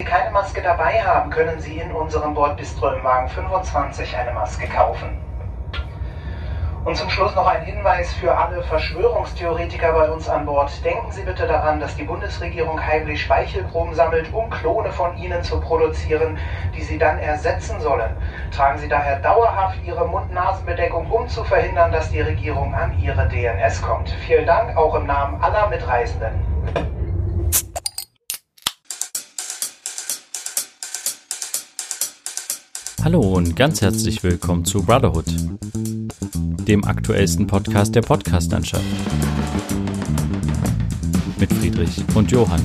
Sie keine Maske dabei haben, können Sie in unserem Bordbistro im Wagen 25 eine Maske kaufen. Und zum Schluss noch ein Hinweis für alle Verschwörungstheoretiker bei uns an Bord. Denken Sie bitte daran, dass die Bundesregierung heimlich Speichelproben sammelt, um Klone von Ihnen zu produzieren, die Sie dann ersetzen sollen. Tragen Sie daher dauerhaft Ihre Mund-Nasen-Bedeckung, um zu verhindern, dass die Regierung an Ihre DNS kommt. Vielen Dank auch im Namen aller Mitreisenden. Hallo und ganz herzlich willkommen zu Brotherhood, dem aktuellsten Podcast der Podcastlandschaft. Mit Friedrich und Johann.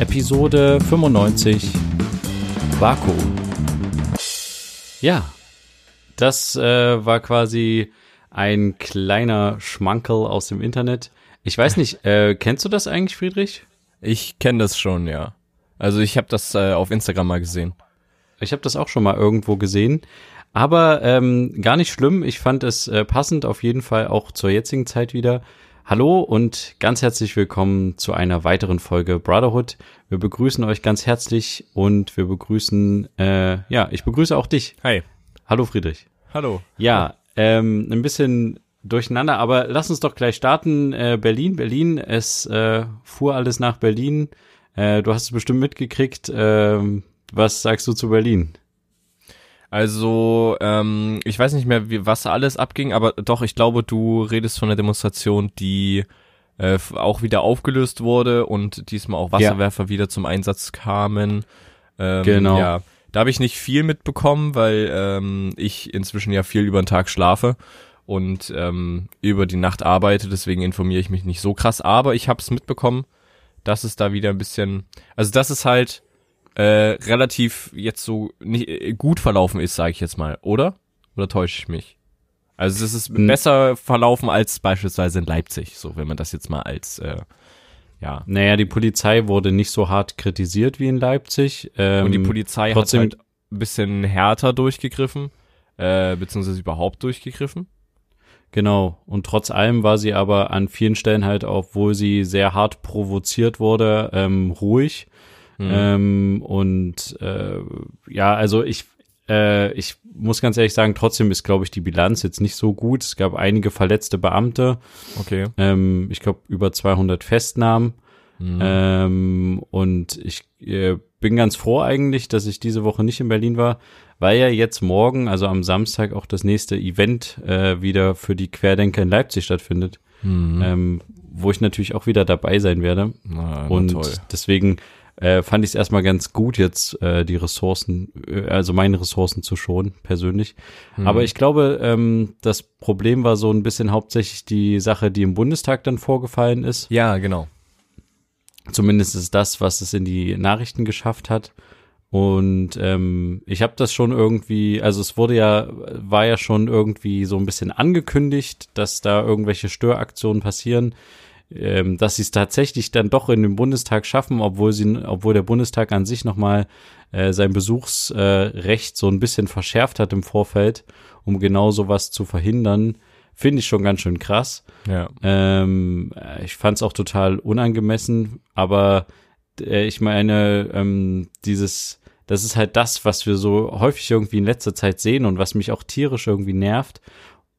Episode 95 Vakuum. Ja, das äh, war quasi ein kleiner Schmankel aus dem Internet. Ich weiß nicht, äh, kennst du das eigentlich, Friedrich? Ich kenne das schon, ja. Also ich habe das äh, auf Instagram mal gesehen. Ich habe das auch schon mal irgendwo gesehen. Aber ähm, gar nicht schlimm. Ich fand es äh, passend auf jeden Fall auch zur jetzigen Zeit wieder. Hallo und ganz herzlich willkommen zu einer weiteren Folge Brotherhood. Wir begrüßen euch ganz herzlich und wir begrüßen, äh, ja, ich begrüße auch dich. Hi. Hallo Friedrich. Hallo. Ja, ähm, ein bisschen durcheinander, aber lass uns doch gleich starten. Äh, Berlin, Berlin, es äh, fuhr alles nach Berlin. Äh, du hast es bestimmt mitgekriegt. Ähm, was sagst du zu Berlin? Also, ähm, ich weiß nicht mehr, wie, was alles abging, aber doch, ich glaube, du redest von der Demonstration, die äh, auch wieder aufgelöst wurde und diesmal auch Wasserwerfer ja. wieder zum Einsatz kamen. Ähm, genau. Ja, da habe ich nicht viel mitbekommen, weil ähm, ich inzwischen ja viel über den Tag schlafe und ähm, über die Nacht arbeite, deswegen informiere ich mich nicht so krass, aber ich habe es mitbekommen, dass es da wieder ein bisschen, also das ist halt äh, relativ jetzt so nicht äh, gut verlaufen ist, sage ich jetzt mal, oder? Oder täusche ich mich? Also es ist hm. besser verlaufen als beispielsweise in Leipzig, so wenn man das jetzt mal als äh, ja. Naja, die Polizei wurde nicht so hart kritisiert wie in Leipzig. Ähm, Und die Polizei trotzdem, hat halt ein bisschen härter durchgegriffen, äh, beziehungsweise überhaupt durchgegriffen. Genau. Und trotz allem war sie aber an vielen Stellen halt, obwohl sie sehr hart provoziert wurde, ähm, ruhig. Mhm. Ähm, und äh, ja, also ich, äh, ich muss ganz ehrlich sagen, trotzdem ist, glaube ich, die Bilanz jetzt nicht so gut. Es gab einige verletzte Beamte. Okay. Ähm, ich glaube, über 200 Festnahmen. Mhm. Ähm, und ich äh, bin ganz froh eigentlich, dass ich diese Woche nicht in Berlin war, weil ja jetzt morgen, also am Samstag, auch das nächste Event äh, wieder für die Querdenker in Leipzig stattfindet. Mhm. Ähm, wo ich natürlich auch wieder dabei sein werde. Na, na und toll. deswegen äh, fand ich es erstmal ganz gut, jetzt äh, die Ressourcen, äh, also meine Ressourcen zu schonen, persönlich. Hm. Aber ich glaube, ähm, das Problem war so ein bisschen hauptsächlich die Sache, die im Bundestag dann vorgefallen ist. Ja, genau. Zumindest ist das, was es in die Nachrichten geschafft hat. Und ähm, ich habe das schon irgendwie, also es wurde ja, war ja schon irgendwie so ein bisschen angekündigt, dass da irgendwelche Störaktionen passieren ähm, dass sie es tatsächlich dann doch in den Bundestag schaffen, obwohl sie, obwohl der Bundestag an sich nochmal äh, sein Besuchsrecht äh, so ein bisschen verschärft hat im Vorfeld, um genau sowas zu verhindern, finde ich schon ganz schön krass. Ja. Ähm, ich fand es auch total unangemessen, aber äh, ich meine, ähm, dieses, das ist halt das, was wir so häufig irgendwie in letzter Zeit sehen und was mich auch tierisch irgendwie nervt.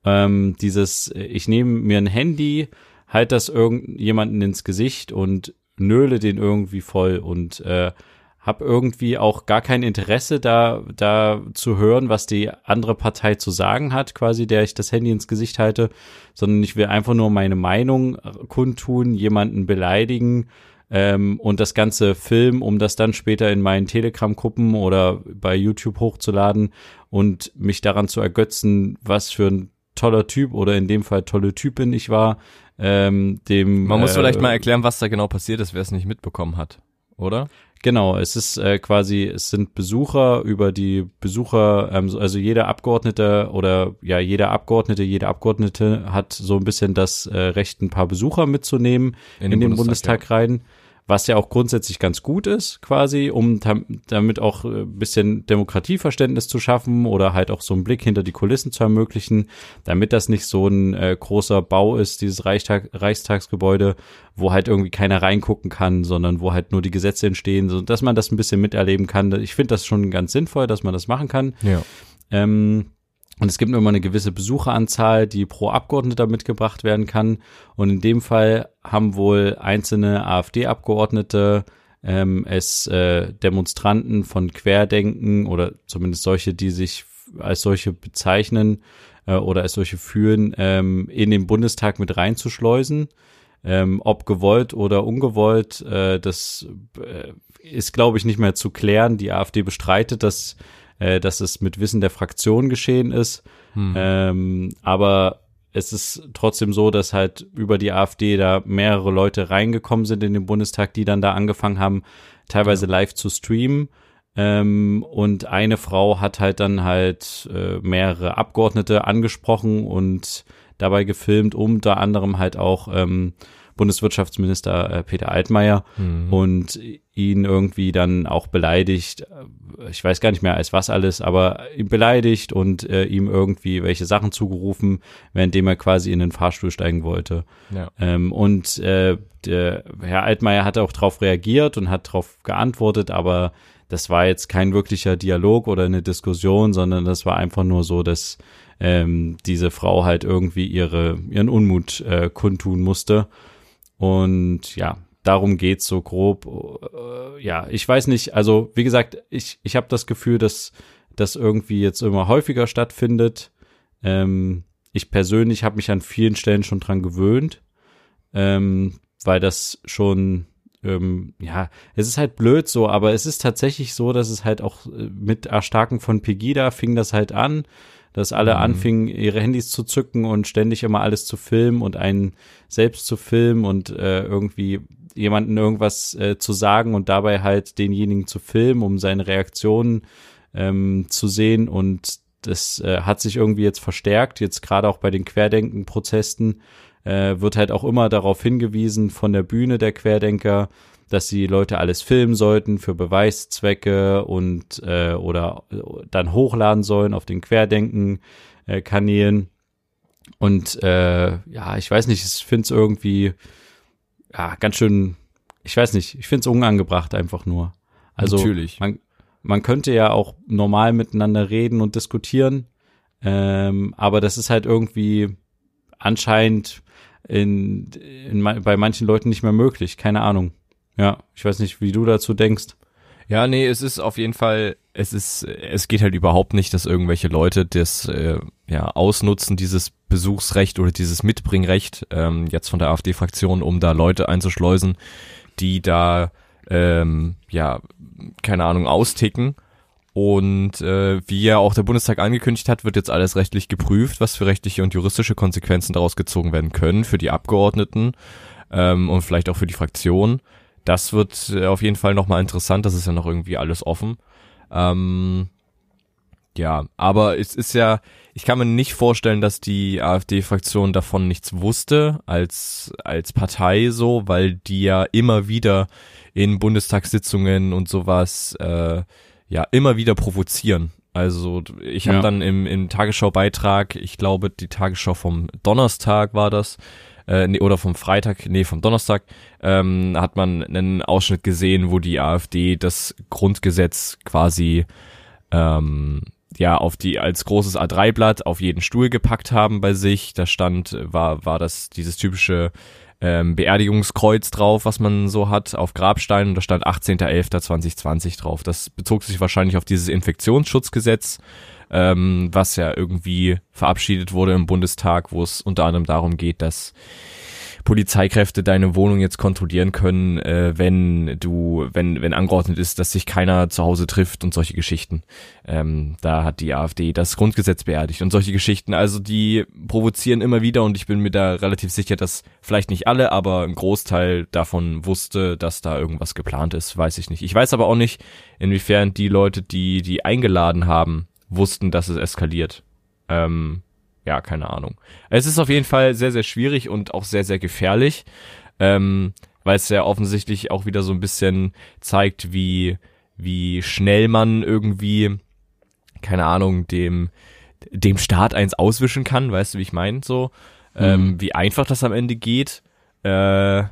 Ähm, dieses, ich nehme mir ein Handy, halt das irgendjemanden ins Gesicht und nöle den irgendwie voll und äh, hab irgendwie auch gar kein Interesse da da zu hören, was die andere Partei zu sagen hat, quasi der ich das Handy ins Gesicht halte, sondern ich will einfach nur meine Meinung kundtun, jemanden beleidigen ähm, und das ganze Film, um das dann später in meinen Telegram-Gruppen oder bei YouTube hochzuladen und mich daran zu ergötzen, was für ein toller Typ oder in dem Fall tolle Typin ich war, ähm, dem. Man muss äh, vielleicht mal erklären, was da genau passiert ist, wer es nicht mitbekommen hat, oder? Genau, es ist äh, quasi, es sind Besucher über die Besucher, ähm, also jeder Abgeordnete oder ja, jeder Abgeordnete, jede Abgeordnete hat so ein bisschen das äh, Recht, ein paar Besucher mitzunehmen in, in den, Bundestag, Bundestag ja. rein. Was ja auch grundsätzlich ganz gut ist, quasi, um damit auch ein bisschen Demokratieverständnis zu schaffen oder halt auch so einen Blick hinter die Kulissen zu ermöglichen, damit das nicht so ein äh, großer Bau ist, dieses Reichstag, Reichstagsgebäude, wo halt irgendwie keiner reingucken kann, sondern wo halt nur die Gesetze entstehen, so dass man das ein bisschen miterleben kann. Ich finde das schon ganz sinnvoll, dass man das machen kann. Ja. Ähm, und es gibt nur immer eine gewisse Besucheranzahl, die pro Abgeordneter mitgebracht werden kann. Und in dem Fall haben wohl einzelne AfD-Abgeordnete ähm, es äh, Demonstranten von Querdenken oder zumindest solche, die sich als solche bezeichnen äh, oder als solche führen, ähm, in den Bundestag mit reinzuschleusen. Ähm, ob gewollt oder ungewollt, äh, das äh, ist, glaube ich, nicht mehr zu klären. Die AfD bestreitet, dass äh, dass es mit Wissen der Fraktion geschehen ist. Hm. Ähm, aber es ist trotzdem so, dass halt über die AfD da mehrere Leute reingekommen sind in den Bundestag, die dann da angefangen haben, teilweise ja. live zu streamen. Ähm, und eine Frau hat halt dann halt äh, mehrere Abgeordnete angesprochen und dabei gefilmt, unter anderem halt auch ähm, Bundeswirtschaftsminister äh, Peter Altmaier mhm. und ihn irgendwie dann auch beleidigt. Ich weiß gar nicht mehr als was alles, aber ihn beleidigt und äh, ihm irgendwie welche Sachen zugerufen, währenddem er quasi in den Fahrstuhl steigen wollte. Ja. Ähm, und äh, der Herr Altmaier hat auch darauf reagiert und hat darauf geantwortet, aber das war jetzt kein wirklicher Dialog oder eine Diskussion, sondern das war einfach nur so, dass ähm, diese Frau halt irgendwie ihre, ihren Unmut äh, kundtun musste. Und ja, darum geht's so grob. Äh, ja, ich weiß nicht, also wie gesagt, ich, ich habe das Gefühl, dass das irgendwie jetzt immer häufiger stattfindet. Ähm, ich persönlich habe mich an vielen Stellen schon dran gewöhnt, ähm, weil das schon, ähm, ja, es ist halt blöd so, aber es ist tatsächlich so, dass es halt auch äh, mit Erstarken von Pegida fing das halt an dass alle mhm. anfingen, ihre Handys zu zücken und ständig immer alles zu filmen und einen selbst zu filmen und äh, irgendwie jemanden irgendwas äh, zu sagen und dabei halt denjenigen zu filmen, um seine Reaktionen ähm, zu sehen. Und das äh, hat sich irgendwie jetzt verstärkt, jetzt gerade auch bei den Querdenken-Protesten äh, wird halt auch immer darauf hingewiesen von der Bühne der Querdenker, dass die Leute alles filmen sollten für Beweiszwecke und äh, oder dann hochladen sollen auf den Querdenken-Kanälen. Äh, und äh, ja, ich weiß nicht, ich finde es irgendwie ja ganz schön, ich weiß nicht, ich finde es unangebracht einfach nur. Also Natürlich. Man, man könnte ja auch normal miteinander reden und diskutieren, ähm, aber das ist halt irgendwie anscheinend in, in, bei manchen Leuten nicht mehr möglich, keine Ahnung. Ja, ich weiß nicht, wie du dazu denkst. Ja, nee, es ist auf jeden Fall, es ist, es geht halt überhaupt nicht, dass irgendwelche Leute das äh, ja ausnutzen, dieses Besuchsrecht oder dieses Mitbringrecht ähm, jetzt von der AfD-Fraktion, um da Leute einzuschleusen, die da ähm, ja keine Ahnung austicken. Und äh, wie ja auch der Bundestag angekündigt hat, wird jetzt alles rechtlich geprüft, was für rechtliche und juristische Konsequenzen daraus gezogen werden können für die Abgeordneten ähm, und vielleicht auch für die Fraktion. Das wird äh, auf jeden Fall nochmal interessant, das ist ja noch irgendwie alles offen. Ähm, ja, aber es ist ja, ich kann mir nicht vorstellen, dass die AfD-Fraktion davon nichts wusste als, als Partei so, weil die ja immer wieder in Bundestagssitzungen und sowas äh, ja immer wieder provozieren. Also ich habe ja. dann im, im Tagesschau-Beitrag, ich glaube die Tagesschau vom Donnerstag war das, äh, nee, oder vom Freitag, nee, vom Donnerstag, ähm, hat man einen Ausschnitt gesehen, wo die AfD das Grundgesetz quasi ähm, ja auf die als großes A3-Blatt auf jeden Stuhl gepackt haben bei sich. Da stand, war, war das dieses typische ähm, Beerdigungskreuz drauf, was man so hat, auf Grabsteinen da stand 18.11.2020 drauf. Das bezog sich wahrscheinlich auf dieses Infektionsschutzgesetz, ähm, was ja irgendwie verabschiedet wurde im Bundestag, wo es unter anderem darum geht, dass Polizeikräfte deine Wohnung jetzt kontrollieren können, äh, wenn du, wenn, wenn angeordnet ist, dass sich keiner zu Hause trifft und solche Geschichten. Ähm, da hat die AfD das Grundgesetz beerdigt und solche Geschichten. Also die provozieren immer wieder und ich bin mir da relativ sicher, dass vielleicht nicht alle, aber ein Großteil davon wusste, dass da irgendwas geplant ist, weiß ich nicht. Ich weiß aber auch nicht, inwiefern die Leute, die die eingeladen haben, wussten, dass es eskaliert. Ähm, ja, keine Ahnung. Es ist auf jeden Fall sehr, sehr schwierig und auch sehr, sehr gefährlich. Ähm, weil es ja offensichtlich auch wieder so ein bisschen zeigt, wie, wie schnell man irgendwie, keine Ahnung, dem, dem Staat eins auswischen kann, weißt du, wie ich meine, so, ähm, mhm. ähm, wie einfach das am Ende geht. Äh,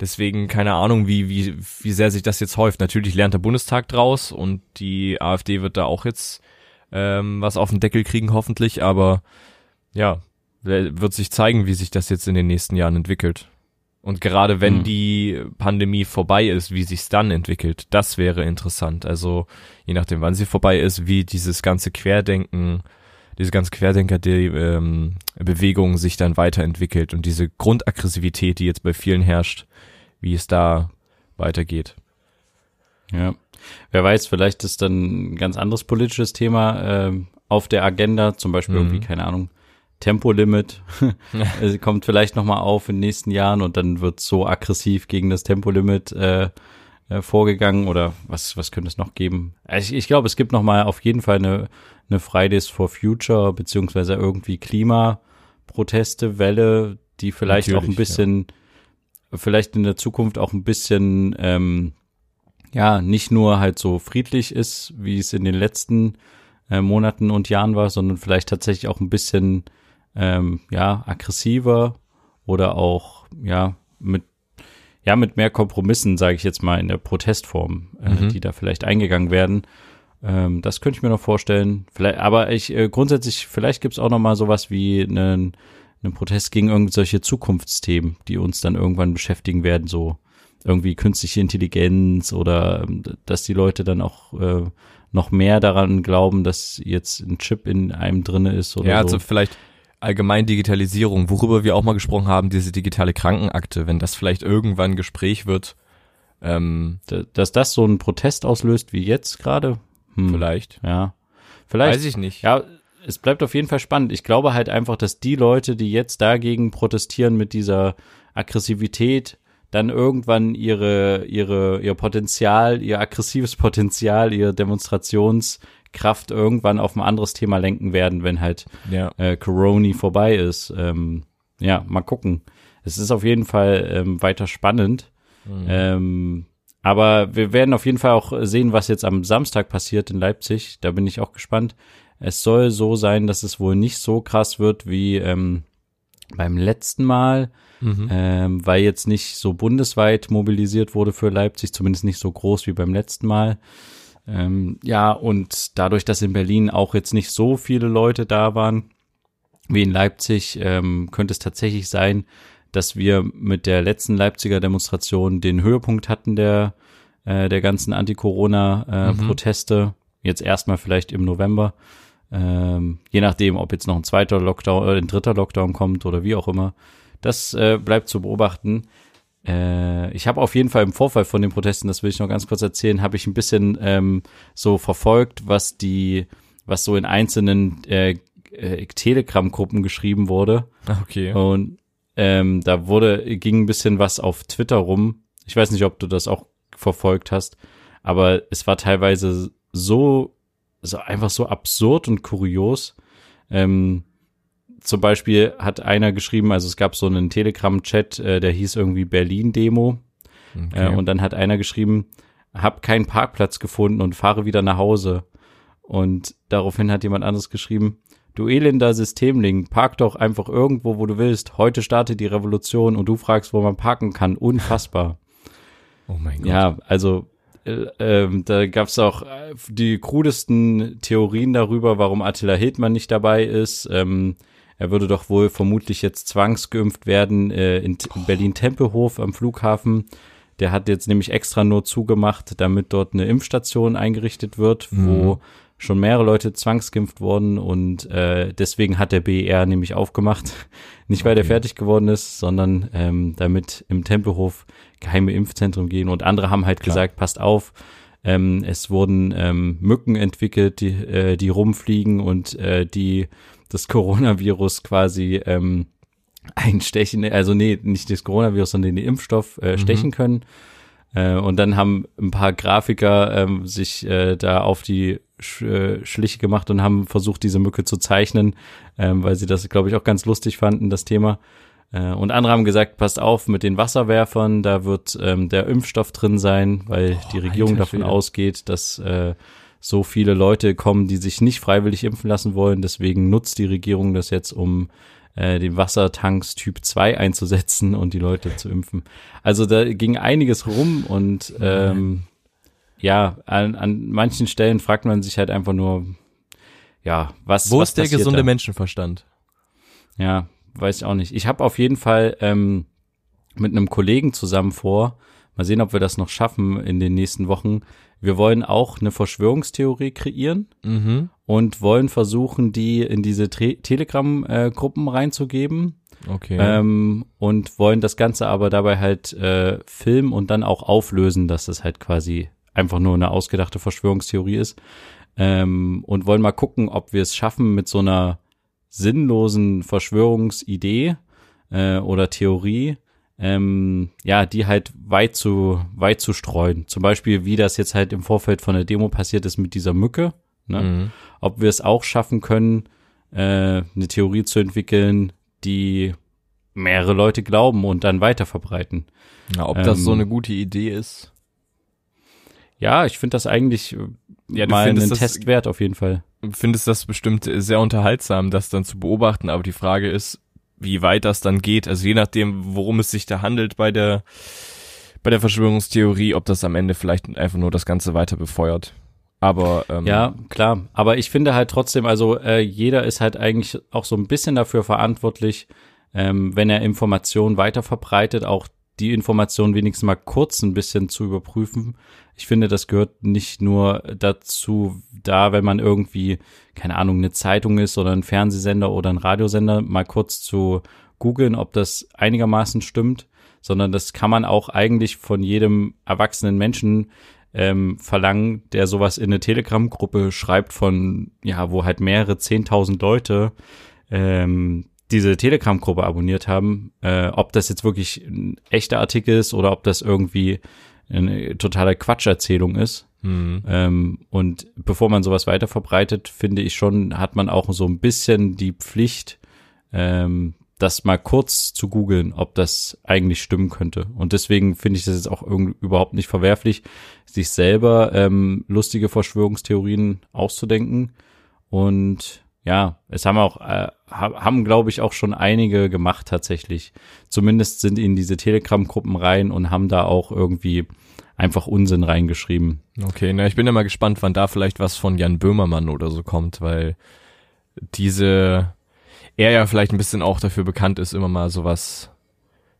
deswegen keine Ahnung, wie, wie, wie sehr sich das jetzt häuft. Natürlich lernt der Bundestag draus und die AfD wird da auch jetzt ähm, was auf den Deckel kriegen, hoffentlich, aber ja, wird sich zeigen, wie sich das jetzt in den nächsten Jahren entwickelt. Und gerade wenn mhm. die Pandemie vorbei ist, wie sich's dann entwickelt, das wäre interessant. Also je nachdem, wann sie vorbei ist, wie dieses ganze Querdenken, diese ganze Querdenker die, ähm, sich dann weiterentwickelt und diese Grundaggressivität, die jetzt bei vielen herrscht, wie es da weitergeht. Ja, wer weiß, vielleicht ist dann ein ganz anderes politisches Thema äh, auf der Agenda, zum Beispiel mhm. irgendwie keine Ahnung Tempolimit kommt vielleicht nochmal auf in den nächsten Jahren und dann wird so aggressiv gegen das Tempolimit äh, äh, vorgegangen oder was, was könnte es noch geben? Also ich, ich glaube, es gibt nochmal auf jeden Fall eine, eine Fridays for Future beziehungsweise irgendwie Klimaproteste, Welle, die vielleicht Natürlich, auch ein bisschen, ja. vielleicht in der Zukunft auch ein bisschen, ähm, ja, nicht nur halt so friedlich ist, wie es in den letzten äh, Monaten und Jahren war, sondern vielleicht tatsächlich auch ein bisschen ähm, ja, aggressiver oder auch, ja, mit, ja, mit mehr Kompromissen, sage ich jetzt mal, in der Protestform, äh, mhm. die da vielleicht eingegangen werden. Ähm, das könnte ich mir noch vorstellen. Vielleicht, aber ich äh, grundsätzlich, vielleicht gibt's auch noch mal sowas wie einen, einen Protest gegen irgendwelche Zukunftsthemen, die uns dann irgendwann beschäftigen werden, so irgendwie künstliche Intelligenz oder ähm, dass die Leute dann auch äh, noch mehr daran glauben, dass jetzt ein Chip in einem drinne ist oder ja, also vielleicht allgemein Digitalisierung, worüber wir auch mal gesprochen haben, diese digitale Krankenakte, wenn das vielleicht irgendwann Gespräch wird. Ähm, dass das so einen Protest auslöst wie jetzt gerade? Hm. Vielleicht. Ja. Vielleicht. Weiß ich nicht. Ja, es bleibt auf jeden Fall spannend. Ich glaube halt einfach, dass die Leute, die jetzt dagegen protestieren mit dieser Aggressivität, dann irgendwann ihre, ihre, ihr Potenzial, ihr aggressives Potenzial, ihr Demonstrations, Kraft irgendwann auf ein anderes Thema lenken werden, wenn halt ja. äh, Corona vorbei ist. Ähm, ja, mal gucken. Es ist auf jeden Fall ähm, weiter spannend. Mhm. Ähm, aber wir werden auf jeden Fall auch sehen, was jetzt am Samstag passiert in Leipzig. Da bin ich auch gespannt. Es soll so sein, dass es wohl nicht so krass wird wie ähm, beim letzten Mal, mhm. ähm, weil jetzt nicht so bundesweit mobilisiert wurde für Leipzig, zumindest nicht so groß wie beim letzten Mal. Ähm, ja, und dadurch, dass in Berlin auch jetzt nicht so viele Leute da waren wie in Leipzig, ähm, könnte es tatsächlich sein, dass wir mit der letzten Leipziger Demonstration den Höhepunkt hatten der, äh, der ganzen Anti-Corona-Proteste. Äh, mhm. Jetzt erstmal vielleicht im November. Ähm, je nachdem, ob jetzt noch ein zweiter Lockdown oder äh, ein dritter Lockdown kommt oder wie auch immer. Das äh, bleibt zu beobachten. Äh, ich habe auf jeden Fall im Vorfall von den Protesten, das will ich noch ganz kurz erzählen, habe ich ein bisschen ähm, so verfolgt, was die, was so in einzelnen äh, äh, Telegram-Gruppen geschrieben wurde. Ah, okay. Und ähm, da wurde, ging ein bisschen was auf Twitter rum. Ich weiß nicht, ob du das auch verfolgt hast, aber es war teilweise so, so einfach so absurd und kurios. Ähm, zum Beispiel hat einer geschrieben, also es gab so einen Telegram-Chat, äh, der hieß irgendwie Berlin-Demo. Okay. Äh, und dann hat einer geschrieben, hab keinen Parkplatz gefunden und fahre wieder nach Hause. Und daraufhin hat jemand anderes geschrieben, du elender Systemling, park doch einfach irgendwo, wo du willst. Heute startet die Revolution und du fragst, wo man parken kann. Unfassbar. Oh mein Gott. Ja, also ähm, da gab es auch äh, die krudesten Theorien darüber, warum Attila Hildmann nicht dabei ist. Ähm, er würde doch wohl vermutlich jetzt zwangsgeimpft werden äh, in, in Berlin-Tempelhof am Flughafen. Der hat jetzt nämlich extra nur zugemacht, damit dort eine Impfstation eingerichtet wird, mhm. wo schon mehrere Leute zwangsgeimpft wurden und äh, deswegen hat der BER nämlich aufgemacht. Nicht weil okay. der fertig geworden ist, sondern ähm, damit im Tempelhof geheime Impfzentren gehen und andere haben halt Klar. gesagt, passt auf, ähm, es wurden ähm, Mücken entwickelt, die, äh, die rumfliegen und äh, die das Coronavirus quasi ähm, einstechen, also nee, nicht das Coronavirus, sondern den Impfstoff äh, mhm. stechen können. Äh, und dann haben ein paar Grafiker ähm, sich äh, da auf die Sch äh, Schliche gemacht und haben versucht, diese Mücke zu zeichnen, ähm, weil sie das, glaube ich, auch ganz lustig fanden, das Thema. Äh, und andere haben gesagt, passt auf mit den Wasserwerfern, da wird ähm, der Impfstoff drin sein, weil Oh, die Regierung davon Schwede. ausgeht, dass äh, so viele Leute kommen, die sich nicht freiwillig impfen lassen wollen. Deswegen nutzt die Regierung das jetzt, um äh, den Wassertanks Typ 2 einzusetzen und die Leute zu impfen. Also da ging einiges rum und ähm, ja, an, an manchen Stellen fragt man sich halt einfach nur, ja, was Wo was ist der gesunde da? Menschenverstand? Ja, weiß ich auch nicht. Ich habe auf jeden Fall ähm, mit einem Kollegen zusammen vor, mal sehen, ob wir das noch schaffen in den nächsten Wochen. Wir wollen auch eine Verschwörungstheorie kreieren Mhm. und wollen versuchen, die in diese Telegram-Gruppen reinzugeben Okay. ähm, und wollen das Ganze aber dabei halt äh, filmen und dann auch auflösen, dass das halt quasi einfach nur eine ausgedachte Verschwörungstheorie ist. Ähm, und wollen mal gucken, ob wir es schaffen, mit so einer sinnlosen Verschwörungsidee äh, oder Theorie, ähm, ja, die halt weit zu, weit zu streuen. Zum Beispiel, wie das jetzt halt im Vorfeld von der Demo passiert ist mit dieser Mücke. Ne? Mhm. ob wir es auch schaffen können, äh, eine Theorie zu entwickeln, die mehrere Leute glauben und dann weiter verbreiten. Ja, ob das ähm, so eine gute Idee ist. Ja, ich finde das eigentlich äh, Ja, du mal einen das- Test wert auf jeden Fall. Findest das bestimmt sehr unterhaltsam, das dann zu beobachten, aber die Frage ist, wie weit das dann geht. Also je nachdem, worum es sich da handelt bei der bei der Verschwörungstheorie, ob das am Ende vielleicht einfach nur das Ganze weiter befeuert. Aber ähm, Ja, klar. Aber ich finde halt trotzdem, also äh, jeder ist halt eigentlich auch so ein bisschen dafür verantwortlich, ähm, wenn er Informationen weiter verbreitet, auch die Informationen wenigstens mal kurz ein bisschen zu überprüfen. Ich finde, das gehört nicht nur dazu, da, wenn man irgendwie, keine Ahnung, eine Zeitung ist oder ein Fernsehsender oder ein Radiosender, mal kurz zu googeln, ob das einigermaßen stimmt, sondern das kann man auch eigentlich von jedem erwachsenen Menschen ähm, verlangen, der sowas in eine Telegram-Gruppe schreibt von, ja, wo halt mehrere zehntausend Leute ähm, diese Telegram-Gruppe abonniert haben, äh, ob das jetzt wirklich ein echter Artikel ist oder ob das irgendwie eine totale Quatscherzählung ist. Mhm. Ähm, und bevor man sowas weiter verbreitet, finde ich schon, hat man auch so ein bisschen die Pflicht, ähm, das mal kurz zu googeln, ob das eigentlich stimmen könnte. Und deswegen finde ich das jetzt auch irgendwie überhaupt nicht verwerflich, sich selber ähm, lustige Verschwörungstheorien auszudenken. Und ja, es haben auch, äh, ha- haben, glaube ich, auch schon einige gemacht tatsächlich. Zumindest sind in diese Telegram-Gruppen rein und haben da auch irgendwie einfach Unsinn reingeschrieben. Okay, na, ich bin ja mal gespannt, wann da vielleicht was von Jan Böhmermann oder so kommt, weil diese, er ja vielleicht ein bisschen auch dafür bekannt ist, immer mal sowas,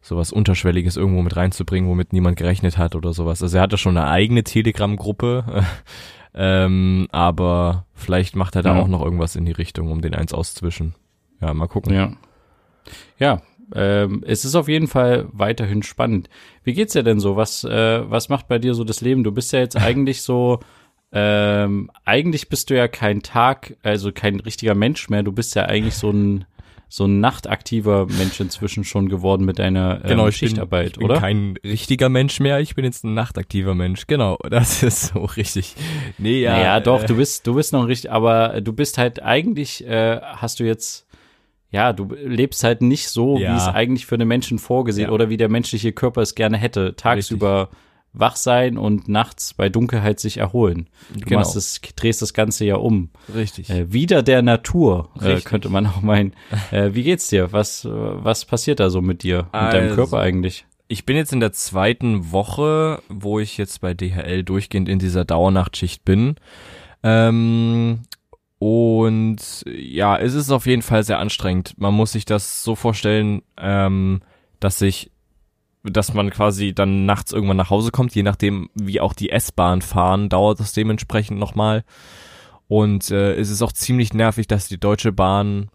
sowas Unterschwelliges irgendwo mit reinzubringen, womit niemand gerechnet hat oder sowas. Also er hatte schon eine eigene Telegram-Gruppe, ähm, aber vielleicht macht er da Ja. auch noch irgendwas in die Richtung, um den eins auszuwischen. Ja, mal gucken. Ja. Ja, ähm, es ist auf jeden Fall weiterhin spannend. Wie geht's dir denn so? Was, äh, was macht bei dir so das Leben? Du bist ja jetzt eigentlich so, ähm, eigentlich bist du ja kein Tag, also kein richtiger Mensch mehr. Du bist ja eigentlich so ein, so ein nachtaktiver Mensch inzwischen schon geworden mit deiner ähm, Genau, ich bin, Schichtarbeit, ich bin oder? kein richtiger Mensch mehr, ich bin jetzt ein nachtaktiver Mensch. Genau, das ist so richtig. Nee, ja. naja, doch, äh, du bist, du bist noch richtig, aber du bist halt eigentlich, äh, hast du jetzt, ja, du lebst halt nicht so, Ja. wie es eigentlich für den Menschen vorgesehen Ja. oder wie der menschliche Körper es gerne hätte. Tagsüber wach sein und nachts bei Dunkelheit sich erholen. Du Genau. machst das, drehst das Ganze ja um. Richtig. Äh, wieder der Natur, äh, könnte man auch meinen. Äh, wie geht's dir? Was, was passiert da so mit dir, mit deinem Also, Körper eigentlich? Ich bin jetzt in der zweiten Woche, wo ich jetzt bei DHL durchgehend in dieser Dauernachtschicht bin. Ähm, und ja, es ist auf jeden Fall sehr anstrengend. Man muss sich das so vorstellen, ähm, dass sich, dass man quasi dann nachts irgendwann nach Hause kommt, je nachdem, wie auch die S-Bahn fahren, dauert das dementsprechend nochmal. Und äh, es ist auch ziemlich nervig, dass die Deutsche Bahn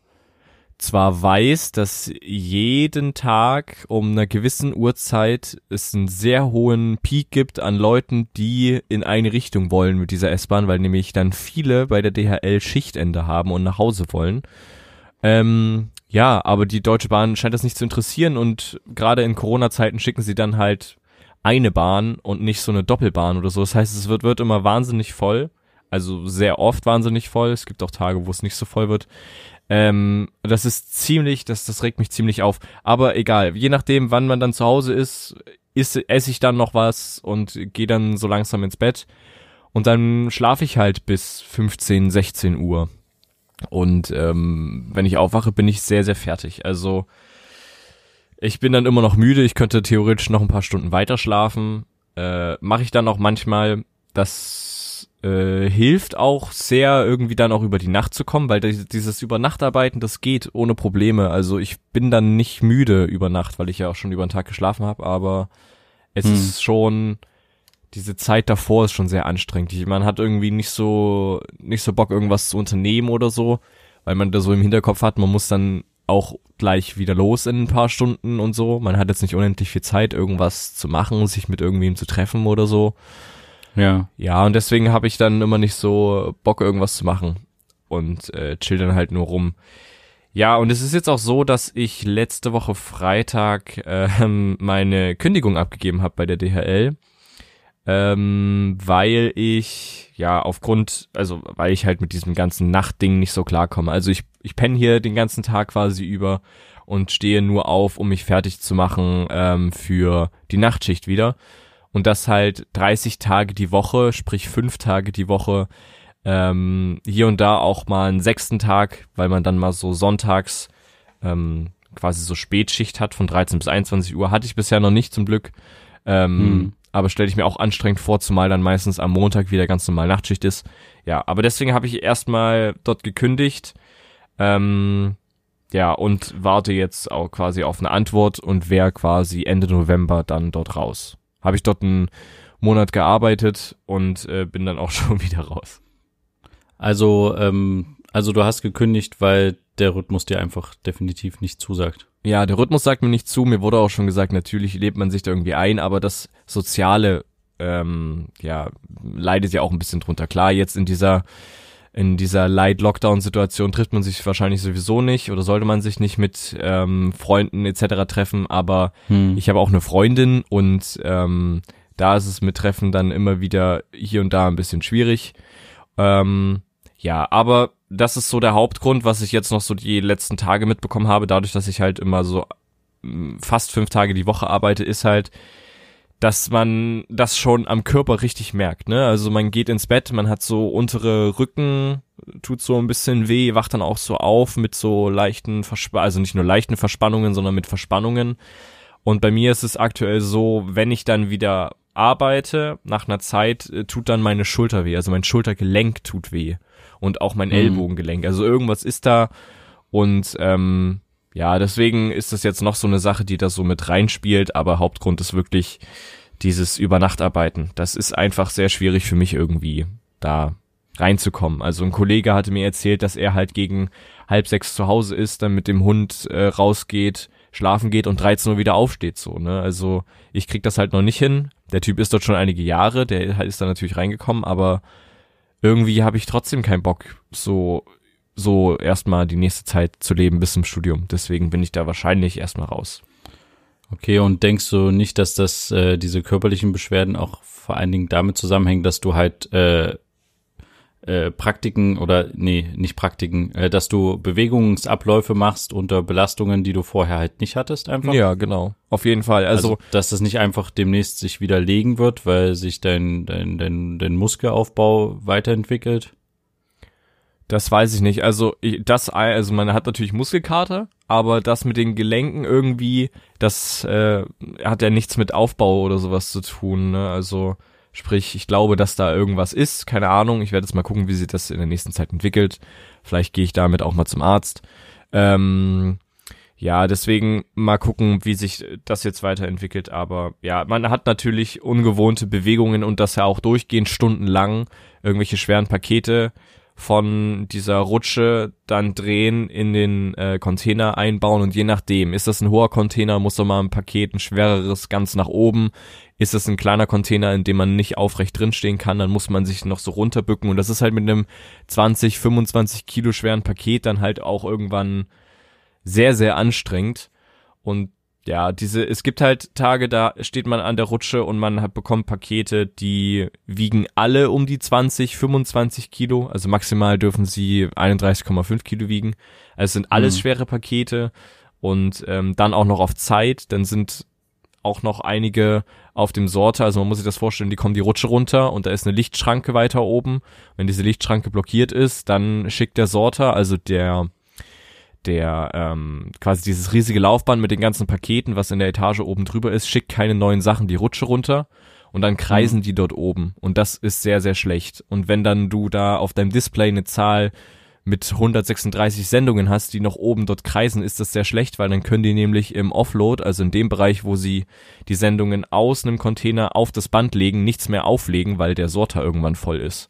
zwar weiß, dass jeden Tag um einer gewissen Uhrzeit es einen sehr hohen Peak gibt an Leuten, die in eine Richtung wollen mit dieser S-Bahn, weil nämlich dann viele bei der DHL Schichtende haben und nach Hause wollen. Ähm, ja, aber die Deutsche Bahn scheint das nicht zu interessieren und gerade in Corona-Zeiten schicken sie dann halt eine Bahn und nicht so eine Doppelbahn oder so. Das heißt, es wird, wird immer wahnsinnig voll. Also sehr oft wahnsinnig voll. Es gibt auch Tage, wo es nicht so voll wird. Ähm, das ist ziemlich, das, das regt mich ziemlich auf. Aber egal, je nachdem, wann man dann zu Hause ist, ist esse ich dann noch was und gehe dann so langsam ins Bett. Und dann schlafe ich halt bis 15, 16 Uhr. Und ähm, wenn ich aufwache, bin ich sehr, sehr fertig. Also ich bin dann immer noch müde. Ich könnte theoretisch noch ein paar Stunden weiter schlafen. Äh, Mache ich dann auch manchmal. Das äh, hilft auch sehr, irgendwie dann auch über die Nacht zu kommen, weil dieses Übernachtarbeiten, das geht ohne Probleme. Also ich bin dann nicht müde über Nacht, weil ich ja auch schon über den Tag geschlafen habe, aber es hm. ist schon diese Zeit davor ist schon sehr anstrengend. Man hat irgendwie nicht so, nicht so Bock, irgendwas zu unternehmen oder so, weil man da so im Hinterkopf hat, man muss dann auch gleich wieder los in ein paar Stunden und so. Man hat jetzt nicht unendlich viel Zeit, irgendwas zu machen, sich mit irgendwem zu treffen oder so. Ja. Ja, und deswegen habe ich dann immer nicht so Bock, irgendwas zu machen. Und äh, chill dann halt nur rum. Ja, und es ist jetzt auch so, dass ich letzte Woche Freitag äh, meine Kündigung abgegeben habe bei der DHL ähm, weil ich ja aufgrund, also weil ich halt mit diesem ganzen Nachtding nicht so klarkomme. Also ich, ich penne hier den ganzen Tag quasi über und stehe nur auf, um mich fertig zu machen ähm, für die Nachtschicht wieder. Und das halt 30 Tage die Woche, sprich fünf Tage die Woche, ähm, hier und da auch mal einen sechsten Tag, weil man dann mal so sonntags ähm, quasi so Spätschicht hat von 13 bis 21 Uhr. Hatte ich bisher noch nicht zum Glück. Ähm, hm aber stelle ich mir auch anstrengend vor, zumal dann meistens am Montag wieder ganz normal Nachtschicht ist. Ja, aber deswegen habe ich erstmal dort gekündigt. Ähm, ja, und warte jetzt auch quasi auf eine Antwort und wäre quasi Ende November dann dort raus. Habe ich dort einen Monat gearbeitet und äh, bin dann auch schon wieder raus. Also, ähm, also du hast gekündigt, weil der Rhythmus dir einfach definitiv nicht zusagt. Ja, der Rhythmus sagt mir nicht zu. Mir wurde auch schon gesagt, natürlich lebt man sich da irgendwie ein, aber das Soziale, ähm, ja, leidet ja auch ein bisschen drunter. Klar, jetzt in dieser in dieser Light-Lockdown-Situation trifft man sich wahrscheinlich sowieso nicht oder sollte man sich nicht mit ähm, Freunden etc. treffen, aber hm. ich habe auch eine Freundin und ähm, da ist es mit Treffen dann immer wieder hier und da ein bisschen schwierig. Ähm, ja, aber das ist so der Hauptgrund, was ich jetzt noch so die letzten Tage mitbekommen habe, dadurch, dass ich halt immer so mm, fast fünf Tage die Woche arbeite, ist halt, dass man das schon am Körper richtig merkt, ne? Also man geht ins Bett, man hat so untere Rücken, tut so ein bisschen weh, wacht dann auch so auf mit so leichten Verspannungen, also nicht nur leichten Verspannungen, sondern mit Verspannungen. Und bei mir ist es aktuell so, wenn ich dann wieder arbeite, nach einer Zeit äh, tut dann meine Schulter weh, also mein Schultergelenk tut weh und auch mein mhm. Ellbogengelenk. Also irgendwas ist da und ähm, ja, deswegen ist das jetzt noch so eine Sache, die da so mit reinspielt, aber Hauptgrund ist wirklich dieses Übernachtarbeiten. Das ist einfach sehr schwierig für mich irgendwie da reinzukommen. Also ein Kollege hatte mir erzählt, dass er halt gegen halb sechs zu Hause ist, dann mit dem Hund äh, rausgeht, schlafen geht und 13 Uhr wieder aufsteht so, ne? Also ich krieg das halt noch nicht hin. Der Typ ist dort schon einige Jahre, der ist da natürlich reingekommen, aber irgendwie habe ich trotzdem keinen Bock, so, so erstmal die nächste Zeit zu leben bis zum Studium. Deswegen bin ich da wahrscheinlich erstmal raus. Okay, und denkst du nicht, dass das äh, diese körperlichen Beschwerden auch vor allen Dingen damit zusammenhängen, dass du halt äh, äh, Praktiken oder nee, nicht Praktiken, äh, dass du Bewegungsabläufe machst unter Belastungen, die du vorher halt nicht hattest einfach. Ja, genau. Auf jeden Fall. Also, also dass das nicht einfach demnächst sich wieder legen wird, weil sich dein dein dein, dein Muskelaufbau weiterentwickelt. Das weiß ich nicht. Also ich, das, also man hat natürlich Muskelkater, aber das mit den Gelenken irgendwie, das äh, hat ja nichts mit Aufbau oder sowas zu tun. Ne? Also Sprich, ich glaube, dass da irgendwas ist. Keine Ahnung. Ich werde jetzt mal gucken, wie sich das in der nächsten Zeit entwickelt. Vielleicht gehe ich damit auch mal zum Arzt. Ähm, ja, deswegen mal gucken, wie sich das jetzt weiterentwickelt. Aber ja, man hat natürlich ungewohnte Bewegungen und das ja auch durchgehend stundenlang. Irgendwelche schweren Pakete von dieser Rutsche dann drehen, in den äh, Container einbauen und je nachdem, ist das ein hoher Container, muss doch mal ein Paket, ein schwereres ganz nach oben, ist das ein kleiner Container, in dem man nicht aufrecht drinstehen kann, dann muss man sich noch so runterbücken. Und das ist halt mit einem 20, 25 Kilo schweren Paket dann halt auch irgendwann sehr, sehr anstrengend. Und ja, diese, es gibt halt Tage, da steht man an der Rutsche und man hat, bekommt Pakete, die wiegen alle um die 20, 25 Kilo. Also maximal dürfen sie 31,5 Kilo wiegen. Also es sind alles mhm. schwere Pakete und ähm, dann auch noch auf Zeit. Dann sind auch noch einige auf dem Sorte. Also man muss sich das vorstellen, die kommen die Rutsche runter und da ist eine Lichtschranke weiter oben. Wenn diese Lichtschranke blockiert ist, dann schickt der Sorter, also der der ähm, quasi dieses riesige Laufband mit den ganzen Paketen, was in der Etage oben drüber ist, schickt keine neuen Sachen die Rutsche runter und dann kreisen mhm. die dort oben und das ist sehr sehr schlecht und wenn dann du da auf deinem Display eine Zahl mit 136 Sendungen hast, die noch oben dort kreisen, ist das sehr schlecht, weil dann können die nämlich im Offload, also in dem Bereich, wo sie die Sendungen aus einem Container auf das Band legen, nichts mehr auflegen, weil der Sorter irgendwann voll ist.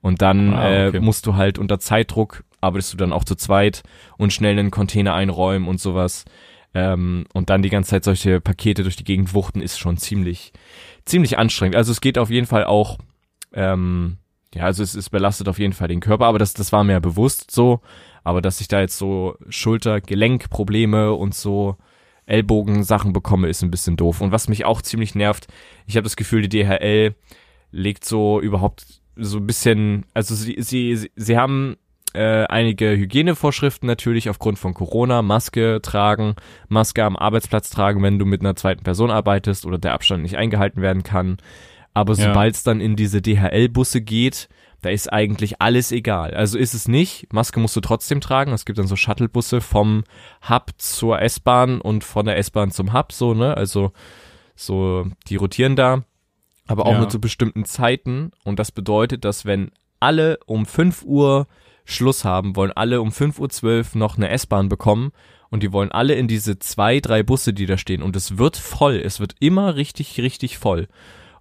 Und dann ah, okay. äh, musst du halt unter Zeitdruck arbeitest du dann auch zu zweit und schnell einen Container einräumen und sowas. Ähm, und dann die ganze Zeit solche Pakete durch die Gegend wuchten, ist schon ziemlich, ziemlich anstrengend. Also es geht auf jeden Fall auch, ähm, ja, also es, es belastet auf jeden Fall den Körper, aber das, das war mir ja bewusst so. Aber dass ich da jetzt so Schulter-Gelenkprobleme und so Ellbogensachen bekomme, ist ein bisschen doof. Und was mich auch ziemlich nervt, ich habe das Gefühl, die DHL legt so überhaupt so ein bisschen, also sie, sie, sie haben äh, einige Hygienevorschriften natürlich aufgrund von Corona, Maske tragen, Maske am Arbeitsplatz tragen, wenn du mit einer zweiten Person arbeitest oder der Abstand nicht eingehalten werden kann. Aber sobald es dann in diese DHL-Busse geht, da ist eigentlich alles egal. Also ist es nicht, Maske musst du trotzdem tragen. Es gibt dann so Shuttlebusse vom Hub zur S-Bahn und von der S-Bahn zum Hub, so, ne? Also so, die rotieren da, aber auch ja. nur zu bestimmten Zeiten. Und das bedeutet, dass wenn alle um 5 Uhr Schluss haben, wollen alle um 5.12 Uhr noch eine S-Bahn bekommen und die wollen alle in diese zwei, drei Busse, die da stehen. Und es wird voll. Es wird immer richtig, richtig voll.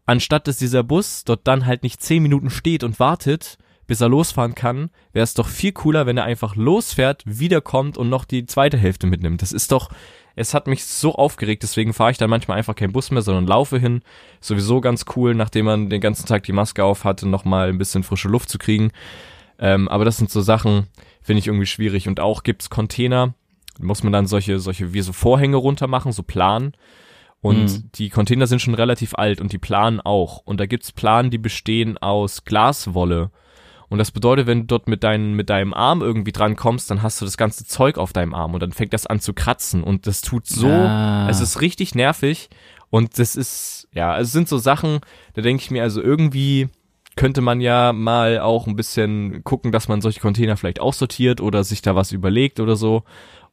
Anstatt dass dieser Bus dort dann halt nicht zehn Minuten steht und wartet, bis er losfahren kann, wäre es doch viel cooler, wenn er einfach losfährt, wiederkommt und noch die zweite Hälfte mitnimmt. Das ist doch, es hat mich so aufgeregt, deswegen fahre ich dann manchmal einfach keinen Bus mehr, sondern laufe hin. Sowieso ganz cool, nachdem man den ganzen Tag die Maske auf hatte, nochmal ein bisschen frische Luft zu kriegen. Ähm, aber das sind so Sachen, finde ich irgendwie schwierig. Und auch gibt's Container, muss man dann solche, solche wie so Vorhänge runter machen, so Plan. Und mhm. die Container sind schon relativ alt und die Planen auch. Und da gibt's Planen, die bestehen aus Glaswolle. Und das bedeutet, wenn du dort mit, dein, mit deinem Arm irgendwie dran kommst, dann hast du das ganze Zeug auf deinem Arm und dann fängt das an zu kratzen. Und das tut so, ah. es ist richtig nervig. Und das ist, ja, es sind so Sachen, da denke ich mir also irgendwie, könnte man ja mal auch ein bisschen gucken, dass man solche Container vielleicht aussortiert oder sich da was überlegt oder so.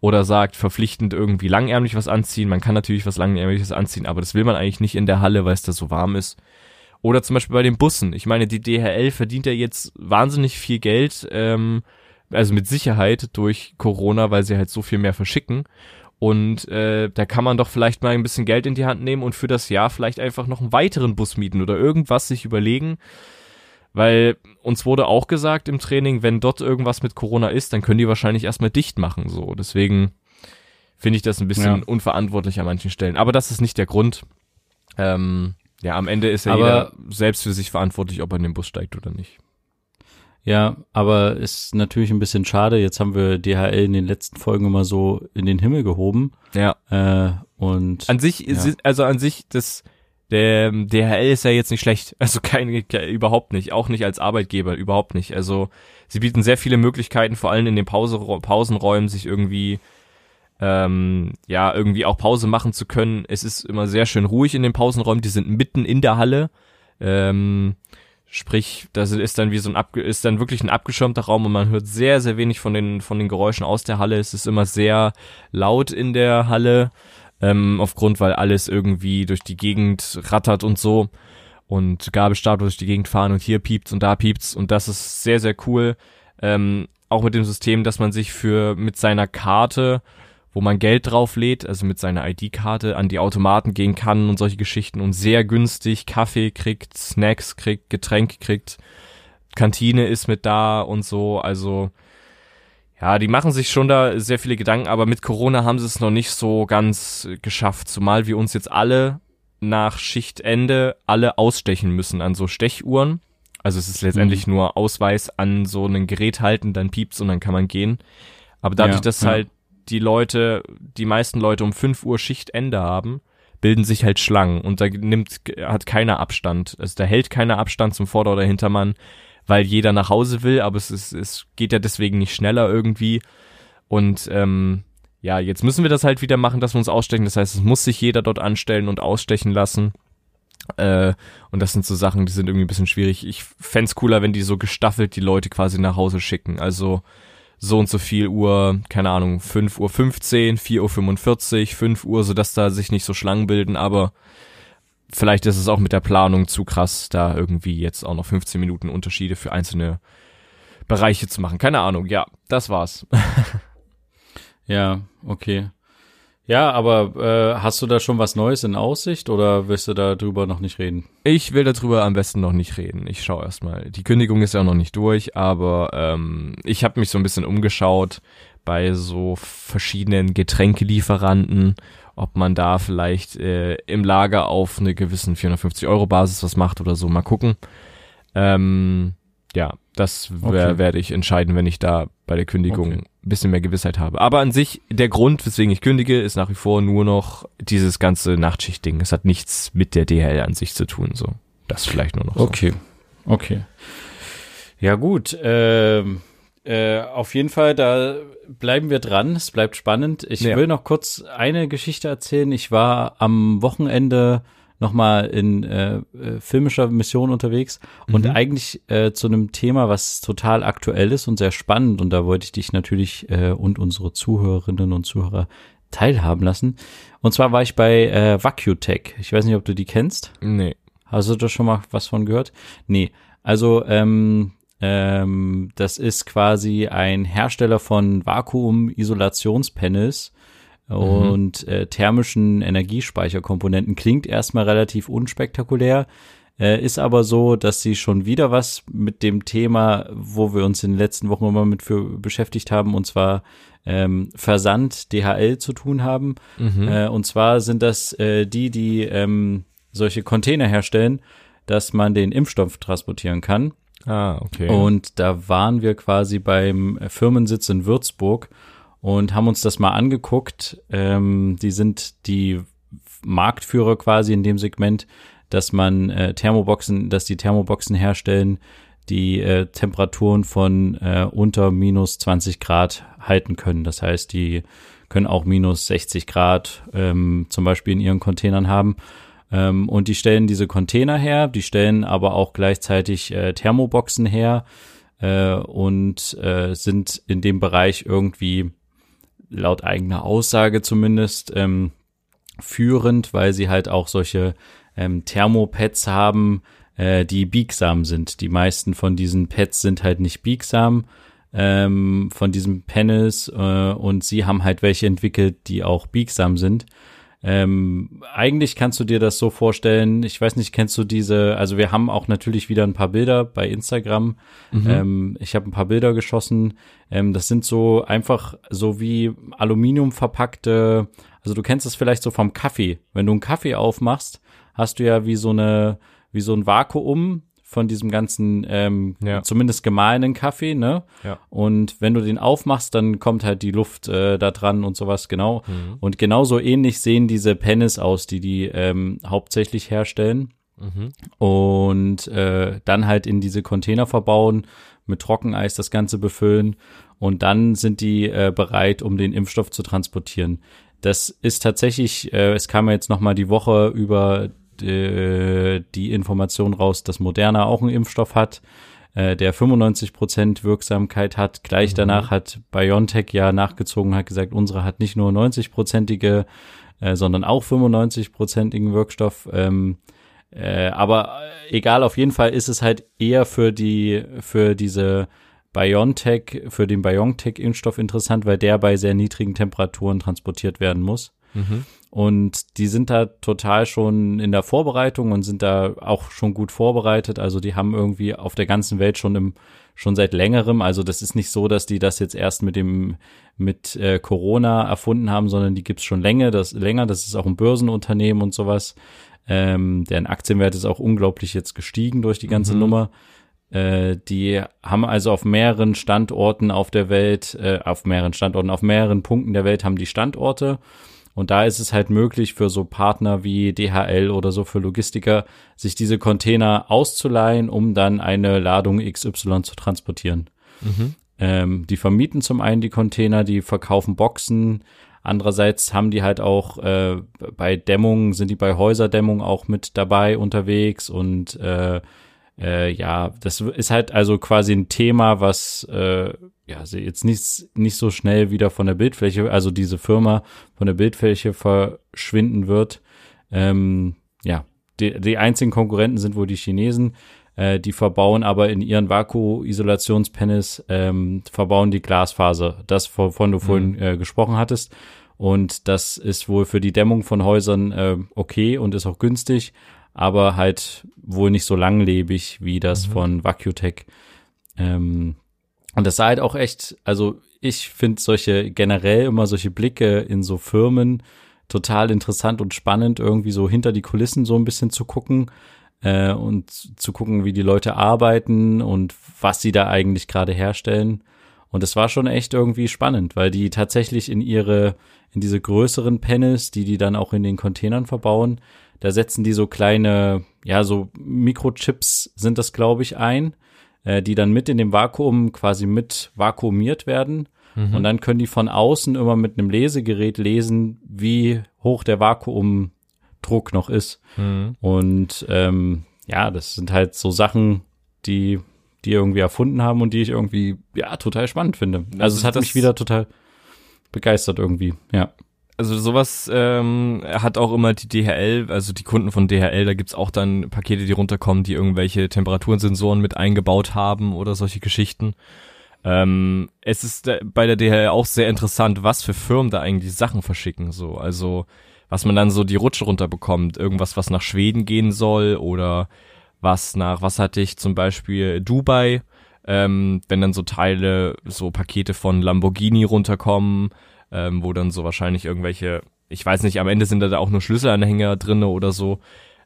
Oder sagt, verpflichtend irgendwie langärmlich was anziehen. Man kann natürlich was langärmliches anziehen, aber das will man eigentlich nicht in der Halle, weil es da so warm ist. Oder zum Beispiel bei den Bussen. Ich meine, die DHL verdient ja jetzt wahnsinnig viel Geld, ähm, also mit Sicherheit durch Corona, weil sie halt so viel mehr verschicken. Und äh, da kann man doch vielleicht mal ein bisschen Geld in die Hand nehmen und für das Jahr vielleicht einfach noch einen weiteren Bus mieten oder irgendwas sich überlegen, weil uns wurde auch gesagt im Training, wenn dort irgendwas mit Corona ist, dann können die wahrscheinlich erstmal dicht machen. So, deswegen finde ich das ein bisschen ja. unverantwortlich an manchen Stellen. Aber das ist nicht der Grund. Ähm, ja, am Ende ist ja aber, jeder selbst für sich verantwortlich, ob er in den Bus steigt oder nicht. Ja, aber ist natürlich ein bisschen schade. Jetzt haben wir DHL in den letzten Folgen immer so in den Himmel gehoben. Ja. Äh, und an sich, ja. also an sich, das der DHL ist ja jetzt nicht schlecht, also keine, überhaupt nicht, auch nicht als Arbeitgeber, überhaupt nicht. Also sie bieten sehr viele Möglichkeiten, vor allem in den Pause, Pausenräumen, sich irgendwie ähm, ja irgendwie auch Pause machen zu können. Es ist immer sehr schön ruhig in den Pausenräumen, die sind mitten in der Halle. Ähm, sprich, das ist dann wie so ein Abge ist dann wirklich ein abgeschirmter Raum und man hört sehr sehr wenig von den von den Geräuschen aus der Halle. Es ist immer sehr laut in der Halle ähm, aufgrund, weil alles irgendwie durch die Gegend rattert und so. Und Gabelstapler durch die Gegend fahren und hier piept's und da piept's. Und das ist sehr, sehr cool. Ähm, auch mit dem System, dass man sich für mit seiner Karte, wo man Geld drauflädt, also mit seiner ID-Karte an die Automaten gehen kann und solche Geschichten und sehr günstig Kaffee kriegt, Snacks kriegt, Getränke kriegt, Kantine ist mit da und so, also ja, die machen sich schon da sehr viele Gedanken, aber mit Corona haben sie es noch nicht so ganz geschafft, zumal wir uns jetzt alle nach Schichtende alle ausstechen müssen an so Stechuhren. Also es ist letztendlich mhm. nur Ausweis an so ein Gerät halten, dann piept's und dann kann man gehen. Aber dadurch, ja, dass ja. halt die Leute, die meisten Leute um 5 Uhr Schichtende haben, bilden sich halt Schlangen und da nimmt, hat keiner Abstand. Also da hält keiner Abstand zum Vorder- oder Hintermann, weil jeder nach Hause will, aber es ist, es geht ja deswegen nicht schneller irgendwie. Und ähm, ja, jetzt müssen wir das halt wieder machen, dass wir uns ausstechen. Das heißt, es muss sich jeder dort anstellen und ausstechen lassen. Äh, und das sind so Sachen, die sind irgendwie ein bisschen schwierig. Ich fände cooler, wenn die so gestaffelt die Leute quasi nach Hause schicken. Also so und so viel Uhr, keine Ahnung, 5 Uhr 15, 4 Uhr 45, 5 Uhr, sodass da sich nicht so Schlangen bilden, aber vielleicht ist es auch mit der Planung zu krass, da irgendwie jetzt auch noch 15 Minuten Unterschiede für einzelne Bereiche zu machen. Keine Ahnung, ja, das war's. Ja, okay. Ja, aber äh, hast du da schon was Neues in Aussicht oder willst du darüber noch nicht reden? Ich will darüber am besten noch nicht reden. Ich schaue erstmal. Die Kündigung ist ja noch nicht durch, aber ähm, ich habe mich so ein bisschen umgeschaut bei so verschiedenen Getränkelieferanten, ob man da vielleicht äh, im Lager auf eine gewissen 450 Euro Basis was macht oder so. Mal gucken. Ähm, ja, das Okay. werde ich entscheiden, wenn ich da bei der Kündigung Okay. ein bisschen mehr Gewissheit habe. Aber an sich, der Grund, weswegen ich kündige, ist nach wie vor nur noch dieses ganze Nachtschichtding. Es hat nichts mit der DHL an sich zu tun, so. Das vielleicht nur noch so. Okay, okay. Ja gut, ähm, äh, auf jeden Fall, da bleiben wir dran. Es bleibt spannend. Ich Ja. will noch kurz eine Geschichte erzählen. Ich war am Wochenende noch mal in äh, äh, filmischer Mission unterwegs und Mhm. eigentlich äh, zu einem Thema, was total aktuell ist und sehr spannend. Und da wollte ich dich natürlich äh, und unsere Zuhörerinnen und Zuhörer teilhaben lassen. Und zwar war ich bei äh, Vacutech. Ich weiß nicht, ob du die kennst. Nee. Hast du da schon mal was von gehört? Nee. Also, ähm, ähm, das ist quasi ein Hersteller von Vakuum-Isolationspanels und äh, thermischen Energiespeicherkomponenten. Klingt erstmal relativ unspektakulär, äh, ist aber so, dass sie schon wieder was mit dem Thema, wo wir uns in den letzten Wochen immer mit für beschäftigt haben, und zwar ähm, Versand DHL zu tun haben. Mhm. Äh, und zwar sind das äh, die, die ähm, solche Container herstellen, dass man den Impfstoff transportieren kann. Ah, okay. Und da waren wir quasi beim Firmensitz in Würzburg und haben uns das mal angeguckt. Ähm, die sind die Marktführer quasi in dem Segment, dass man äh, Thermoboxen, dass die Thermoboxen herstellen, die äh, Temperaturen von äh, unter minus 20 Grad halten können. Das heißt, die können auch minus 60 Grad ähm, zum Beispiel in ihren Containern haben. Ähm, und die stellen diese Container her, die stellen aber auch gleichzeitig äh, Thermoboxen her äh, und äh, sind in dem Bereich irgendwie laut eigener Aussage zumindest ähm, führend, weil sie halt auch solche ähm, Thermopads haben, äh, die biegsam sind. Die meisten von diesen Pads sind halt nicht biegsam ähm, von diesen Panels äh, und sie haben halt welche entwickelt, die auch biegsam sind. Ähm, eigentlich kannst du dir das so vorstellen, ich weiß nicht, kennst du diese, also wir haben auch natürlich wieder ein paar Bilder bei Instagram. Ähm, ich habe ein paar Bilder geschossen. Ähm, das sind so einfach so wie Aluminium verpackte, also du kennst es vielleicht so vom Kaffee. Wenn du einen Kaffee aufmachst, hast du ja wie so eine, wie so ein Vakuum von diesem ganzen, ähm, Ja. zumindest gemahlenen Kaffee, ne? Ja. Und wenn du den aufmachst, dann kommt halt die Luft äh, da dran und sowas, genau. Und genauso ähnlich sehen diese Pennis aus, die die ähm, hauptsächlich herstellen. Mhm. Und äh, dann halt in diese Container verbauen, mit Trockeneis das Ganze befüllen und dann sind die äh, bereit, um den Impfstoff zu transportieren. Das ist tatsächlich, äh, es kam ja jetzt noch mal die Woche über äh, die Information raus, dass Moderna auch einen Impfstoff hat, äh, der 95 Prozent Wirksamkeit hat. Gleich danach hat BioNTech ja nachgezogen, hat gesagt, unsere hat nicht nur 90-prozentige, äh, sondern auch 95-prozentigen Wirkstoff. Ähm, äh, aber egal, auf jeden Fall ist es halt eher für die, für diese BioNTech, für den BioNTech-Impfstoff interessant, weil der bei sehr niedrigen Temperaturen transportiert werden muss. Mhm. Und die sind da total schon in der Vorbereitung und sind da auch schon gut vorbereitet. Also die haben irgendwie auf der ganzen Welt schon im schon seit längerem. Also das ist nicht so, dass die das jetzt erst mit dem mit äh, Corona erfunden haben, sondern die gibt's schon länger. Das länger. Das ist auch ein Börsenunternehmen und sowas. Ähm, deren Aktienwert ist auch unglaublich jetzt gestiegen durch die ganze Mhm. Nummer. Äh, die haben also auf mehreren Standorten auf der Welt, äh, auf mehreren Standorten, auf mehreren Punkten der Welt haben die Standorte. Und da ist es halt möglich für so Partner wie DHL oder so für Logistiker, sich diese Container auszuleihen, um dann eine Ladung XY zu transportieren. Mhm. Ähm, die vermieten zum einen die Container, die verkaufen Boxen. Andererseits haben die halt auch äh, bei Dämmungen, sind die bei Häuserdämmung auch mit dabei unterwegs und äh, äh, ja, das ist halt also quasi ein Thema, was äh, ja jetzt nicht, nicht so schnell wieder von der Bildfläche, also diese Firma von der Bildfläche verschwinden wird. Ähm, ja, die, die einzigen Konkurrenten sind wohl die Chinesen. Äh, die verbauen aber in ihren Vakuum-Isolationspanels, ähm, verbauen die Glasfaser, das wovon du mhm. vorhin äh, gesprochen hattest. Und das ist wohl für die Dämmung von Häusern äh, okay und ist auch günstig aber halt wohl nicht so langlebig wie das mhm. von Vacutech. Ähm, und das sah halt auch echt, also ich finde solche generell immer solche Blicke in so Firmen total interessant und spannend, irgendwie so hinter die Kulissen so ein bisschen zu gucken äh, und zu gucken, wie die Leute arbeiten und was sie da eigentlich gerade herstellen. Und es war schon echt irgendwie spannend, weil die tatsächlich in ihre, in diese größeren Panels, die die dann auch in den Containern verbauen, da setzen die so kleine, ja, so Mikrochips sind das, glaube ich, ein, äh, die dann mit in dem Vakuum quasi mit vakuumiert werden. Mhm. Und dann können die von außen immer mit einem Lesegerät lesen, wie hoch der Vakuumdruck noch ist. Mhm. Und ähm, ja, das sind halt so Sachen, die die irgendwie erfunden haben und die ich irgendwie ja total spannend finde. Also, also es hat mich wieder total begeistert irgendwie, ja also sowas ähm, hat auch immer die DHL, also die Kunden von DHL, da gibt's auch dann Pakete, die runterkommen, die irgendwelche Temperaturensensoren mit eingebaut haben oder solche Geschichten. Ähm, es ist bei der DHL auch sehr interessant, was für Firmen da eigentlich Sachen verschicken. So, also was man dann so die Rutsche runterbekommt, irgendwas, was nach Schweden gehen soll oder was nach, was hatte ich zum Beispiel Dubai, ähm, wenn dann so Teile, so Pakete von Lamborghini runterkommen ähm, wo dann so wahrscheinlich irgendwelche, ich weiß nicht, am Ende sind da auch nur Schlüsselanhänger drinne oder so.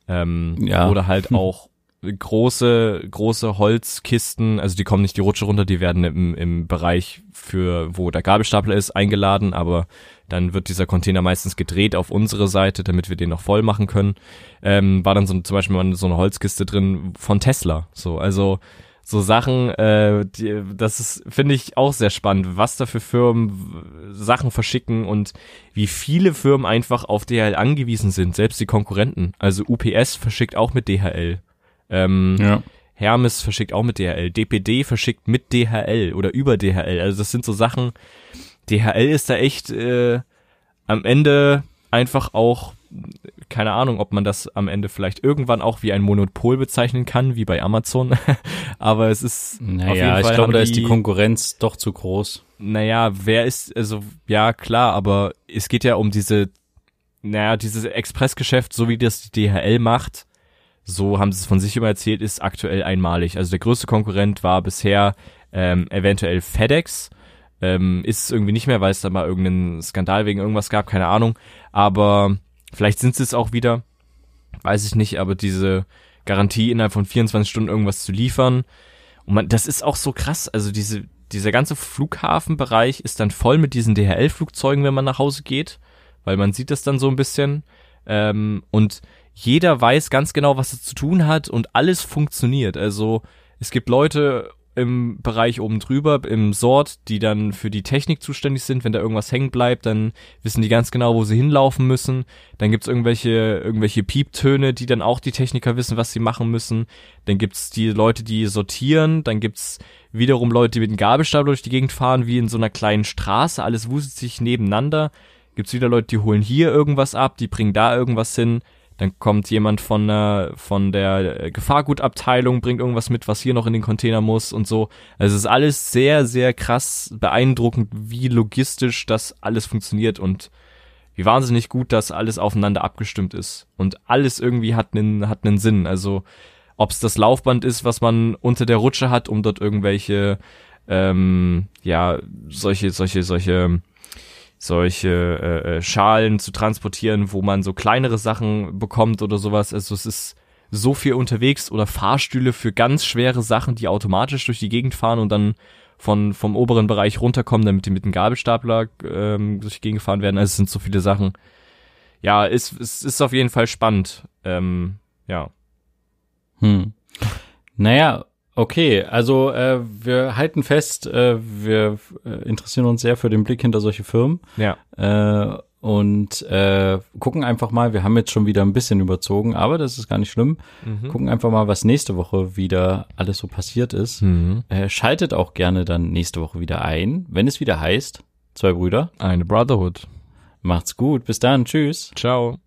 Ähm, ja. Oder halt auch große, große Holzkisten, also die kommen nicht die Rutsche runter, die werden im, im Bereich für, wo der Gabelstapler ist, eingeladen, aber dann wird dieser Container meistens gedreht auf unsere Seite, damit wir den noch voll machen können. Ähm, war dann so zum Beispiel mal so eine Holzkiste drin von Tesla. So, also so Sachen, äh, die, das ist, finde ich, auch sehr spannend, was da für Firmen Sachen verschicken und wie viele Firmen einfach auf DHL angewiesen sind, selbst die Konkurrenten. Also UPS verschickt auch mit DHL. Ähm, ja. Hermes verschickt auch mit DHL. DPD verschickt mit DHL oder über DHL. Also das sind so Sachen, DHL ist da echt äh, am Ende einfach auch keine Ahnung, ob man das am Ende vielleicht irgendwann auch wie ein Monopol bezeichnen kann, wie bei Amazon. Aber es ist. Naja, auf jeden Fall ich glaube, da ist die Konkurrenz doch zu groß. Naja, wer ist, also, ja, klar, aber es geht ja um diese, naja, dieses Expressgeschäft, so wie das die DHL macht, so haben sie es von sich immer erzählt, ist aktuell einmalig. Also der größte Konkurrent war bisher ähm, eventuell FedEx. Ähm, ist irgendwie nicht mehr, weil es da mal irgendeinen Skandal wegen irgendwas gab, keine Ahnung. Aber Vielleicht sind sie es auch wieder, weiß ich nicht, aber diese Garantie innerhalb von 24 Stunden irgendwas zu liefern. Und man, das ist auch so krass. Also diese, dieser ganze Flughafenbereich ist dann voll mit diesen DHL-Flugzeugen, wenn man nach Hause geht, weil man sieht das dann so ein bisschen. Ähm, und jeder weiß ganz genau, was es zu tun hat und alles funktioniert. Also es gibt Leute im Bereich oben drüber, im Sort, die dann für die Technik zuständig sind. Wenn da irgendwas hängen bleibt, dann wissen die ganz genau, wo sie hinlaufen müssen. Dann gibt's irgendwelche, irgendwelche Pieptöne, die dann auch die Techniker wissen, was sie machen müssen. Dann gibt's die Leute, die sortieren. Dann gibt's wiederum Leute, die mit dem Gabelstapler durch die Gegend fahren, wie in so einer kleinen Straße. Alles wuselt sich nebeneinander. Gibt's wieder Leute, die holen hier irgendwas ab, die bringen da irgendwas hin dann kommt jemand von, äh, von der Gefahrgutabteilung, bringt irgendwas mit, was hier noch in den Container muss und so. Also es ist alles sehr, sehr krass beeindruckend, wie logistisch das alles funktioniert und wie wahnsinnig gut das alles aufeinander abgestimmt ist. Und alles irgendwie hat einen, hat einen Sinn. Also ob es das Laufband ist, was man unter der Rutsche hat, um dort irgendwelche, ähm, ja, solche, solche, solche solche äh, äh, Schalen zu transportieren, wo man so kleinere Sachen bekommt oder sowas. Also es ist so viel unterwegs oder Fahrstühle für ganz schwere Sachen, die automatisch durch die Gegend fahren und dann von vom oberen Bereich runterkommen, damit die mit dem Gabelstapler ähm, durch die Gegend gefahren werden. Also es sind so viele Sachen. Ja, es ist, ist, ist auf jeden Fall spannend. Ähm, ja. Hm. Naja, okay. Also äh, wir halten fest, äh, wir äh, interessieren uns sehr für den Blick hinter solche Firmen. Ja. Äh, und äh, gucken einfach mal, wir haben jetzt schon wieder ein bisschen überzogen, aber das ist gar nicht schlimm. Mhm. Gucken einfach mal, was nächste Woche wieder alles so passiert ist. Mhm. Äh, schaltet auch gerne dann nächste Woche wieder ein, wenn es wieder heißt, zwei Brüder. Eine Brotherhood. Macht's gut, bis dann, tschüss. Ciao.